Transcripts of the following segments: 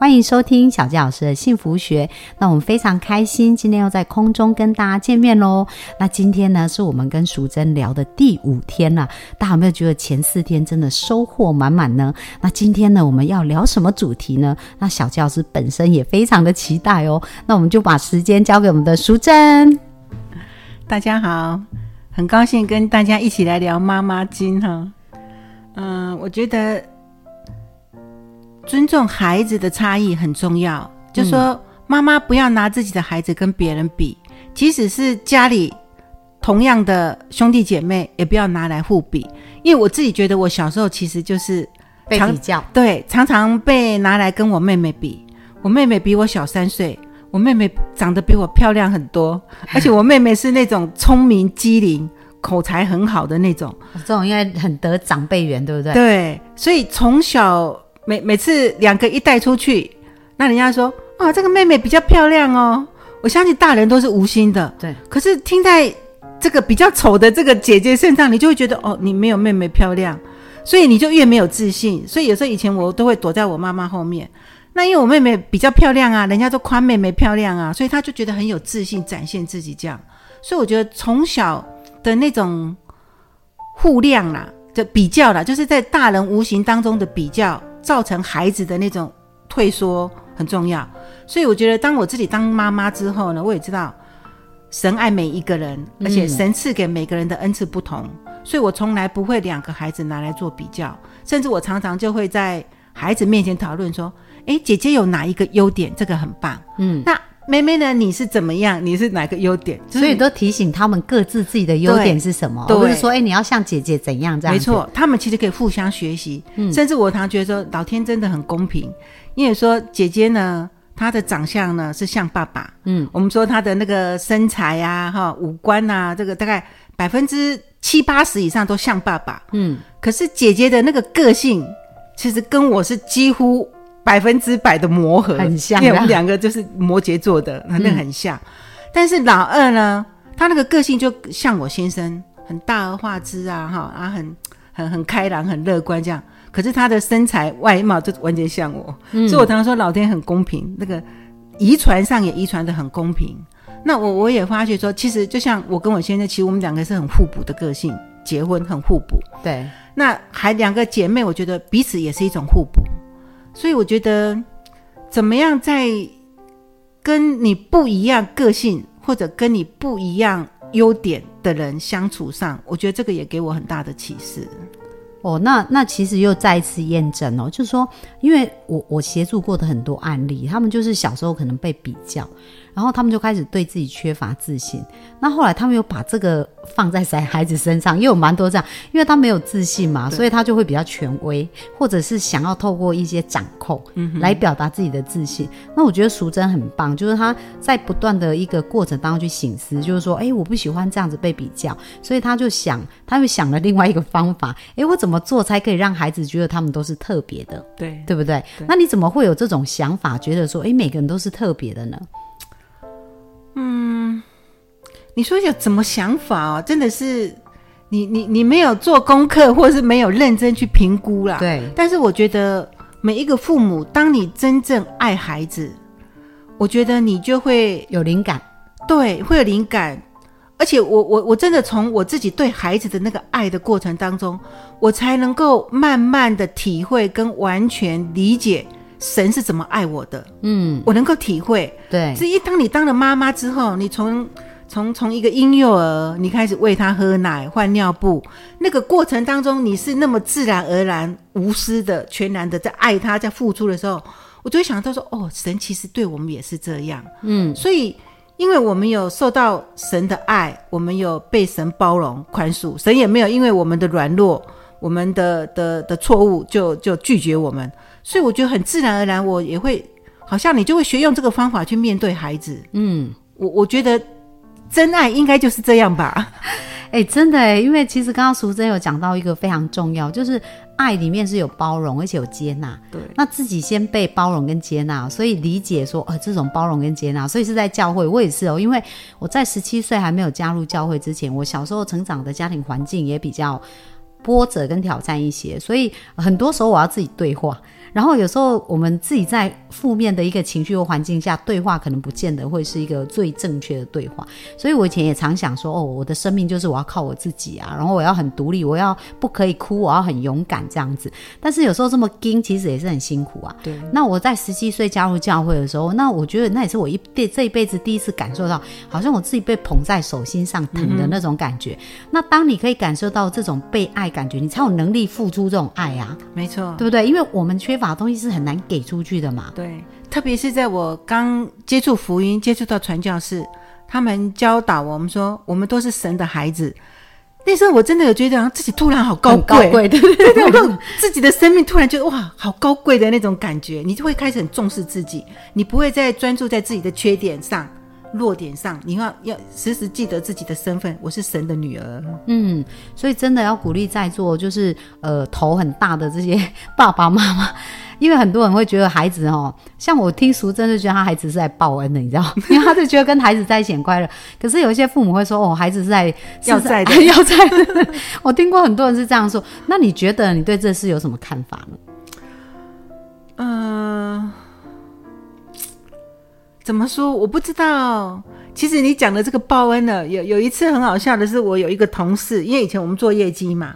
欢迎收听小纪老师的幸福学。那我们非常开心，今天又在空中跟大家见面喽。那今天呢，是我们跟淑珍聊的第五天了。大家有没有觉得前四天真的收获满满呢？那今天呢，我们要聊什么主题呢？那小纪老师本身也非常的期待哦。那我们就把时间交给我们的淑珍。大家好，很高兴跟大家一起来聊妈妈经哈。嗯，我觉得。尊重孩子的差异很重要，就说妈妈不要拿自己的孩子跟别人比，即使是家里同样的兄弟姐妹，也不要拿来互比。因为我自己觉得，我小时候其实就是被比较，对，常常被拿来跟我妹妹比。我妹妹比我小三岁，我妹妹长得比我漂亮很多，而且我妹妹是那种聪明机灵、口才很好的那种，这种应该很得长辈缘，对不对？对，所以从小。每每次两个一带出去，那人家说啊，这个妹妹比较漂亮哦。我相信大人都是无心的，对。可是听在这个比较丑的这个姐姐身上，你就会觉得哦，你没有妹妹漂亮，所以你就越没有自信。所以有时候以前我都会躲在我妈妈后面。那因为我妹妹比较漂亮啊，人家都夸妹妹漂亮啊，所以她就觉得很有自信，展现自己这样。所以我觉得从小的那种互量啦，就比较啦，就是在大人无形当中的比较。造成孩子的那种退缩很重要，所以我觉得，当我自己当妈妈之后呢，我也知道神爱每一个人，而且神赐给每个人的恩赐不同，所以我从来不会两个孩子拿来做比较，甚至我常常就会在孩子面前讨论说：“诶，姐姐有哪一个优点？这个很棒。”嗯，那。妹妹呢？你是怎么样？你是哪个优点？所以都提醒他们各自自己的优点是什么，不是说哎你要像姐姐怎样这样。没错，他们其实可以互相学习。嗯，甚至我常觉得说老天真的很公平，因为说姐姐呢，她的长相呢是像爸爸。嗯，我们说她的那个身材呀，哈，五官呐，这个大概百分之七八十以上都像爸爸。嗯，可是姐姐的那个个性，其实跟我是几乎。百分之百的磨合，很像，因为我们两个就是摩羯座的，那那很像。但是老二呢，他那个个性就像我先生，很大而化之啊，哈，啊，很很很开朗，很乐观这样。可是他的身材外貌就完全像我，所以我常常说老天很公平，那个遗传上也遗传的很公平。那我我也发觉说，其实就像我跟我先生，其实我们两个是很互补的个性，结婚很互补。对，那还两个姐妹，我觉得彼此也是一种互补。所以我觉得，怎么样在跟你不一样个性或者跟你不一样优点的人相处上，我觉得这个也给我很大的启示。哦，那那其实又再一次验证哦，就是说，因为我我协助过的很多案例，他们就是小时候可能被比较。然后他们就开始对自己缺乏自信。那后来他们又把这个放在在孩子身上，也有蛮多这样，因为他没有自信嘛，所以他就会比较权威，或者是想要透过一些掌控来表达自己的自信。那我觉得淑珍很棒，就是他在不断的一个过程当中去醒思，就是说，哎，我不喜欢这样子被比较，所以他就想，他又想了另外一个方法，哎，我怎么做才可以让孩子觉得他们都是特别的？对，对不对？那你怎么会有这种想法，觉得说，哎，每个人都是特别的呢？嗯，你说有怎么想法哦？真的是你你你没有做功课，或者是没有认真去评估啦。对。但是我觉得每一个父母，当你真正爱孩子，我觉得你就会有灵感。对，会有灵感。而且我我我真的从我自己对孩子的那个爱的过程当中，我才能够慢慢的体会跟完全理解。神是怎么爱我的？嗯，我能够体会。对，所以当你当了妈妈之后，你从从从一个婴幼儿，你开始喂他喝奶、换尿布，那个过程当中，你是那么自然而然、无私的、全然的在爱他，在付出的时候，我就会想到说：哦，神其实对我们也是这样。嗯，所以因为我们有受到神的爱，我们有被神包容、宽恕，神也没有因为我们的软弱、我们的的的错误就就拒绝我们。所以我觉得很自然而然，我也会好像你就会学用这个方法去面对孩子。嗯，我我觉得真爱应该就是这样吧。哎、真的哎，因为其实刚刚淑珍有讲到一个非常重要，就是爱里面是有包容，而且有接纳。对，那自己先被包容跟接纳，所以理解说，呃，这种包容跟接纳，所以是在教会，我也是哦，因为我在十七岁还没有加入教会之前，我小时候成长的家庭环境也比较波折跟挑战一些，所以很多时候我要自己对话。然后有时候我们自己在负面的一个情绪或环境下对话，可能不见得会是一个最正确的对话。所以我以前也常想说，哦，我的生命就是我要靠我自己啊，然后我要很独立，我要不可以哭，我要很勇敢这样子。但是有时候这么硬，其实也是很辛苦啊。对，那我在十七岁加入教会的时候，那我觉得那也是我一辈这一辈子第一次感受到，好像我自己被捧在手心上疼的那种感觉。那当你可以感受到这种被爱感觉，你才有能力付出这种爱啊，没错，对不对？因为我们缺乏的东西是很难给出去的嘛。对，特别是在我刚接触福音、接触到传教士，他们教导我们说，我们都是神的孩子。那时候我真的有觉得，自己突然好高贵，贵，对对对对对，自己的生命突然觉得哇，好高贵的那种感觉，你就会开始很重视自己，你不会再专注在自己的缺点上、弱点上，你要要时时记得自己的身份，我是神的女儿。嗯，所以真的要鼓励在座就是呃头很大的这些 爸爸妈妈，因为很多人会觉得孩子哦，像我听淑珍就觉得他孩子是在报恩的，你知道，因为他就觉得跟孩子在一起很快乐。可是有一些父母会说哦，孩子是在要债的 要债的。我听过很多人是这样说，那你觉得你对这事有什么看法呢？嗯、怎么说？我不知道。其实你讲的这个报恩呢，有有一次很好笑的是，我有一个同事，因为以前我们做业绩嘛，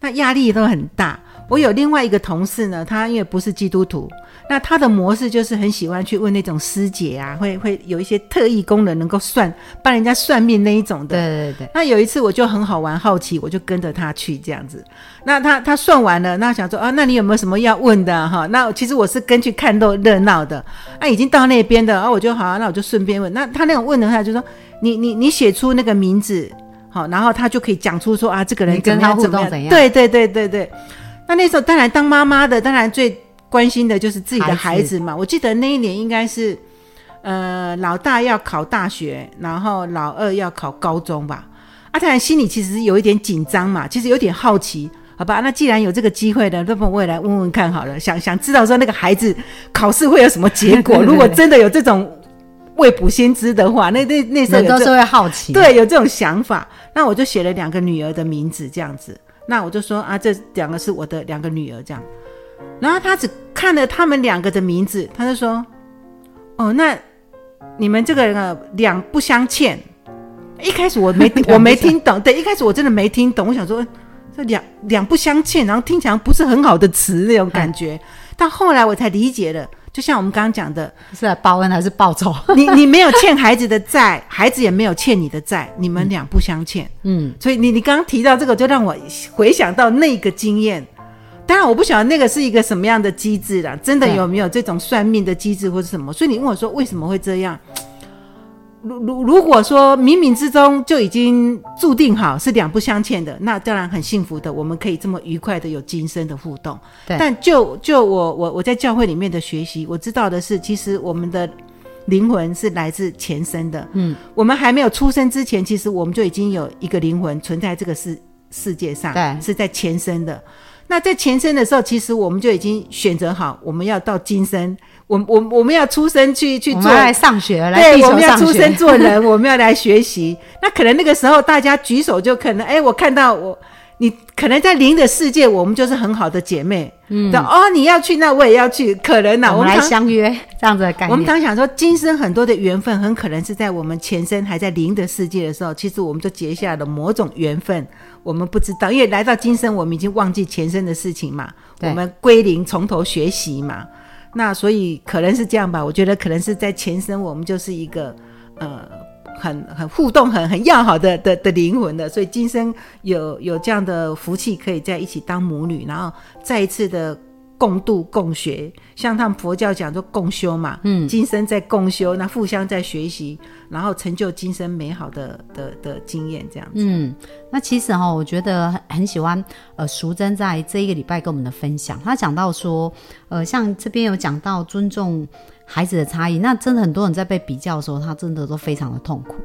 那压力都很大。我有另外一个同事呢，他因为不是基督徒，那他的模式就是很喜欢去问那种师姐啊，会会有一些特异功能，能够算帮人家算命那一种的。对对对，那有一次我就很好玩，好奇，我就跟着他去这样子。那他他算完了，那想说啊，那你有没有什么要问的哈？那其实我是跟去看热热闹的。啊，已经到那边的，啊，我就好、啊，那我就顺便问。那他那种问的话，就说你你你写出那个名字，好，然后他就可以讲出说啊，这个人跟怎么样他互怎么样。动怎样对对对对对。那那时候当然当妈妈的，当然最关心的就是自己的孩子嘛。我记得那一年应该是。呃，老大要考大学，然后老二要考高中吧。啊，当然心里其实有一点紧张嘛，其实有点好奇，好吧？那既然有这个机会呢，那么我也来问问看好了，想想知道说那个孩子考试会有什么结果。如果真的有这种未卜先知的话，那那那时候都是会好奇，，对有这种想法，那我就写了两个女儿的名字这样子。那我就说啊，这两个是我的两个女儿这样。然后他只看了他们两个的名字，他就说：“哦，那你们这个呃两不相欠。”一开始我没 我没听懂，对，一开始我真的没听懂，我想说这两两不相欠，然后听起来不是很好的词那种感觉。但后来我才理解了，就像我们刚刚讲的，是来报恩还是报仇？你 你没有欠孩子的债，孩子也没有欠你的债，你们两不相欠。嗯，所以你你刚刚提到这个，就让我回想到那个经验。当然，我不晓得那个是一个什么样的机制啦，真的有没有这种算命的机制或者什么？所以你问我说为什么会这样？如如如果说冥冥之中就已经注定好是两不相欠的，那当然很幸福的，我们可以这么愉快的有今生的互动。对但就就我我我在教会里面的学习，我知道的是，其实我们的灵魂是来自前生的。嗯，我们还没有出生之前，其实我们就已经有一个灵魂存在这个世世界上，对是在前生的。那在前生的时候，其实我们就已经选择好，我们要到今生，我我我们要出生去去做上学，来对，地球我们要出生。做人，我们要来学习。那可能那个时候大家举手就可能，哎，我看到我，你可能在灵的世界，我们就是很好的姐妹。嗯，哦，你要去，那我也要去，可能呐、我们来相约这样子的感觉。我们常想说，今生很多的缘分，很可能是在我们前身还在灵的世界的时候，其实我们就结下了某种缘分，我们不知道，因为来到今生，我们已经忘记前生的事情嘛，我们归零，从头学习嘛。那所以可能是这样吧，我觉得可能是在前生，我们就是一个呃很很互动、很很要好的的的灵魂的，所以今生有有这样的福气，可以在一起当母女，然后再一次的共度共学，像他们佛教讲说共修嘛，嗯今生在共修，那互相在学习，然后成就今生美好的的的经验，这样子。嗯，那其实哈、我觉得很很喜欢呃，淑珍在这一个礼拜跟我们的分享，她讲到说，呃，像这边有讲到尊重孩子的差异，那真的很多人在被比较的时候，他真的都非常的痛苦。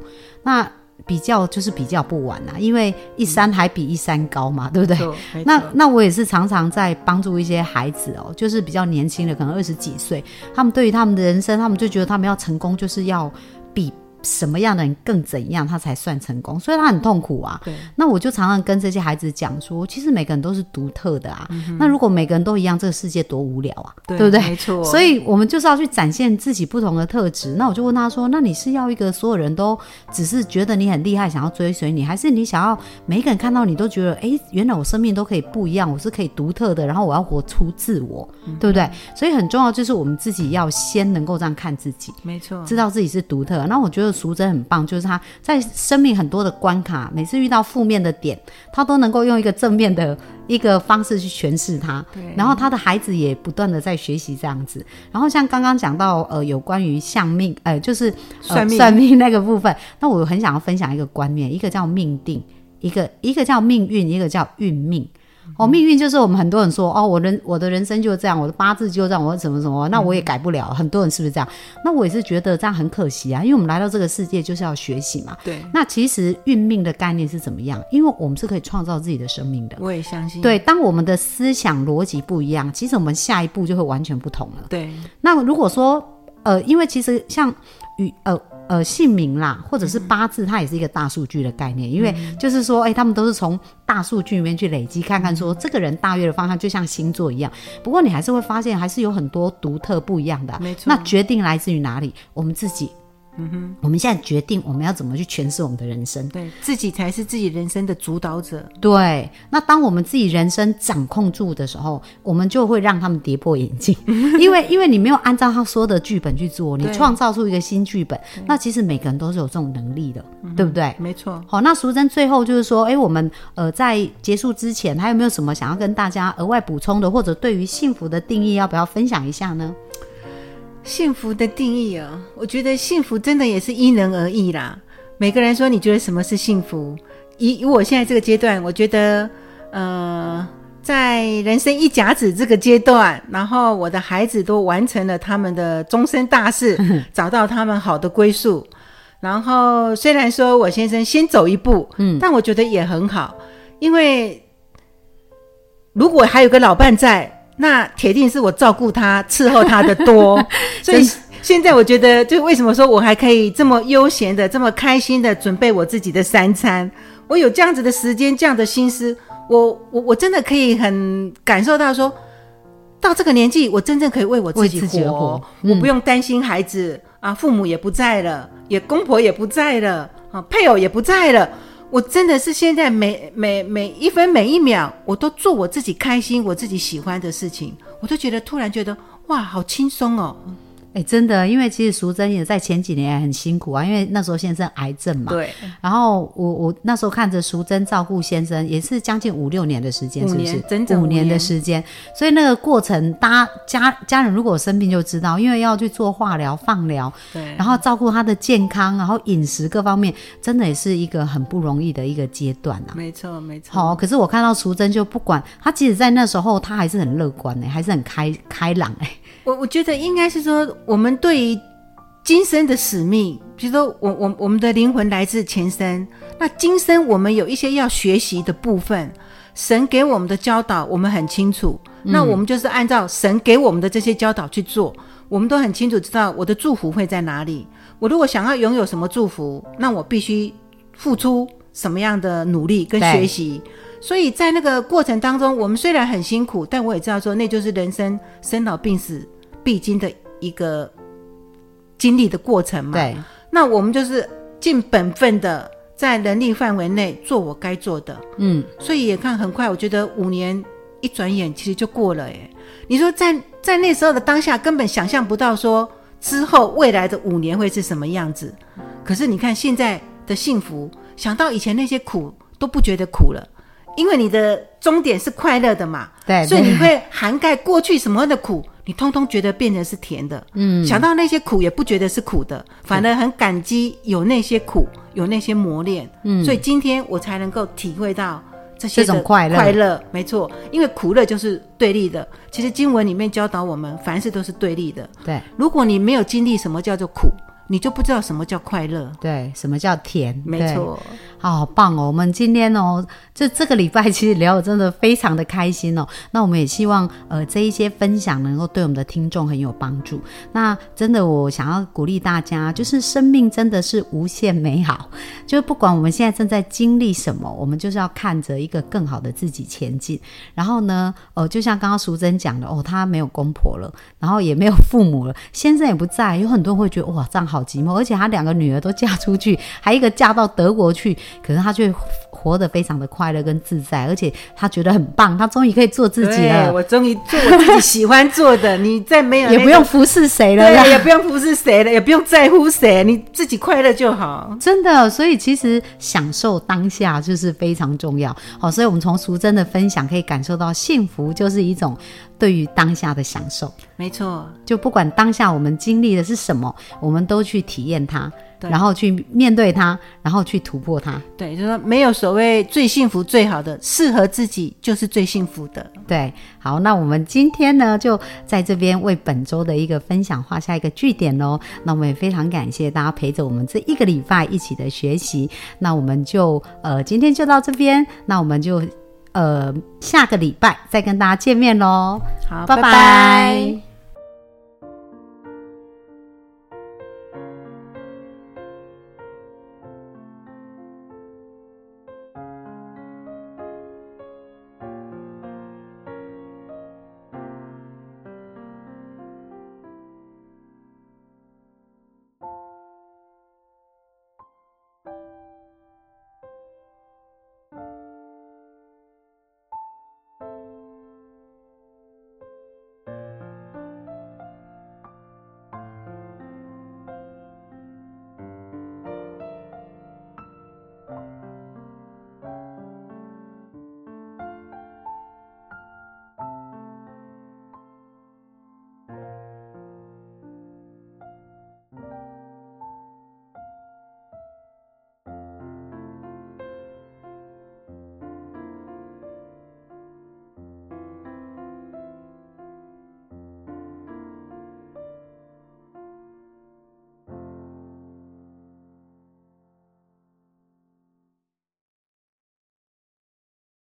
那比较就是比较不完啊，因为一山还比一山高嘛，对不对？那那我也是常常在帮助一些孩子哦，就是比较年轻的，可能二十几岁，他们对于他们的人生，他们就觉得他们要成功，就是要比什么样的人更怎样，他才算成功，所以他很痛苦啊。对那我就常常跟这些孩子讲说，其实每个人都是独特的啊。嗯那如果每个人都一样，这个世界多无聊啊，对不对？没错，所以我们就是要去展现自己不同的特质。那我就问他说：“那你是要一个所有人都只是觉得你很厉害，想要追随你，还是你想要每一个人看到你都觉得，哎，原来我生命都可以不一样，我是可以独特的，然后我要活出自我，对不对？所以很重要就是我们自己要先能够这样看自己。”没错，知道自己是独特的。那我觉得淑珍很棒，就是她在生命很多的关卡，每次遇到负面的点，她都能够用一个正面的一个方式去诠释它。对然后她的孩子也不断的在学习这样子。然后像刚刚讲到呃有关于相命，呃就是、呃、算命算命那个部分，那我很想要分享一个观念，一个叫命定，一个一个叫命运，一个叫运命。哦，命运就是我们很多人说，哦，我人我的人生就这样，我的八字就这样，我怎么怎么，那我也改不了。很多人是不是这样？那我也是觉得这样很可惜啊，因为我们来到这个世界就是要学习嘛。对，那其实运命的概念是怎么样？因为我们是可以创造自己的生命的。我也相信，对，当我们的思想逻辑不一样，其实我们下一步就会完全不同了。对那如果说，呃，因为其实像与呃呃姓名啦，或者是八字，它也是一个大数据的概念，因为就是说，哎、他们都是从大数据里面去累积，看看说这个人大约的方向，就像星座一样。不过你还是会发现，还是有很多独特不一样的啊、没错那决定来自于哪里？我们自己。嗯哼，我们现在决定我们要怎么去诠释我们的人生。对，自己才是自己人生的主导者，对，那当我们自己人生掌控住的时候，我们就会让他们跌破眼镜，因为因为你没有按照他说的剧本去做，你创造出一个新剧本，那其实每个人都是有这种能力的，对不对？没错。好，那淑珍最后就是说，哎，我们呃在结束之前，还有没有什么想要跟大家额外补充的，或者对于幸福的定义，要不要分享一下呢？幸福的定义哦，我觉得幸福真的也是因人而异啦。每个人说你觉得什么是幸福？以以我现在这个阶段，我觉得，呃，在人生一甲子这个阶段，然后我的孩子都完成了他们的终身大事，找到他们好的归宿。然后虽然说我先生先走一步，嗯，但我觉得也很好，因为如果还有个老伴在，那铁定是我照顾他、伺候他的多。所以现在我觉得，就为什么说我还可以这么悠闲的、这么开心的准备我自己的三餐，我有这样子的时间、这样的心思，我我我真的可以很感受到说。到这个年纪，我真正可以为我自己活，活嗯我不用担心孩子啊，父母也不在了，也公婆也不在了，啊，配偶也不在了。我真的是现在每每每一分每一秒，我都做我自己开心、我自己喜欢的事情，我都觉得突然觉得哇，好轻松哦。哎，真的，因为其实淑珍也在前几年很辛苦啊，因为那时候先生癌症嘛，对，然后我我那时候看着淑珍照顾先生，也是将近五六年的时间，是不是年？整整五五年的时间，所以那个过程，大家家家人如果生病就知道，因为要去做化疗、放疗，对，然后照顾他的健康，然后饮食各方面，真的也是一个很不容易的一个阶段啊。没错没错。好、可是我看到淑珍就不管她，即使在那时候，她还是很乐观哎、还是很开开朗哎、我我觉得应该是说，我们对于今生的使命，比如说我我我们的灵魂来自前生，那今生我们有一些要学习的部分，神给我们的教导我们很清楚，那我们就是按照神给我们的这些教导去做，我们都很清楚知道我的祝福会在哪里。我如果想要拥有什么祝福，那我必须付出什么样的努力跟学习。所以在那个过程当中，我们虽然很辛苦，但我也知道说，那就是人生生老病死必经的一个经历的过程嘛。对，那我们就是尽本分的在能力范围内做我该做的。嗯，所以也看很快，我觉得五年一转眼其实就过了哎。你说在在那时候的当下，根本想象不到说之后未来的五年会是什么样子。可是你看现在的幸福，想到以前那些苦都不觉得苦了，因为你的终点是快乐的嘛。对所以你会涵盖过去什么的苦，你通通觉得变成是甜的。嗯，想到那些苦也不觉得是苦的，反而很感激有那些苦，有那些磨练。嗯，所以今天我才能够体会到这些的这种快乐快乐没错，因为苦乐就是对立的。其实经文里面教导我们，凡事都是对立的。对，如果你没有经历什么叫做苦，你就不知道什么叫快乐。对，什么叫甜？没错，好棒哦！我们今天哦，这这个礼拜其实聊得真的非常的开心哦。那我们也希望呃这一些分享能够对我们的听众很有帮助。那真的我想要鼓励大家，就是生命真的是无限美好，就不管我们现在正在经历什么，我们就是要看着一个更好的自己前进。然后呢，呃，就像刚刚淑珍讲的哦，她没有公婆了，然后也没有父母了，先生也不在，有很多人会觉得哇，这样好寂寞，而且她两个女儿都嫁出去，还一个嫁到德国去。可是他却活得非常的快乐跟自在，而且他觉得很棒，他终于可以做自己了，我终于做我自己喜欢做的，你再没有、也不用服侍谁了。对，也不用服侍谁了，也不用在乎谁，你自己快乐就好。真的，所以其实享受当下就是非常重要。好，所以我们从淑珍的分享可以感受到，幸福就是一种对于当下的享受。没错，就不管当下我们经历的是什么，我们都去体验它，对然后去面对它，然后去突破它。对，就是说没有所谓最幸福、最好的，适合自己就是最幸福的。对，好，那我们今天呢，就在这边为本周的一个分享画下一个句点喽。那我们也非常感谢大家陪着我们这一个礼拜一起的学习。那我们就呃今天就到这边，那我们就呃下个礼拜再跟大家见面喽。好，拜拜拜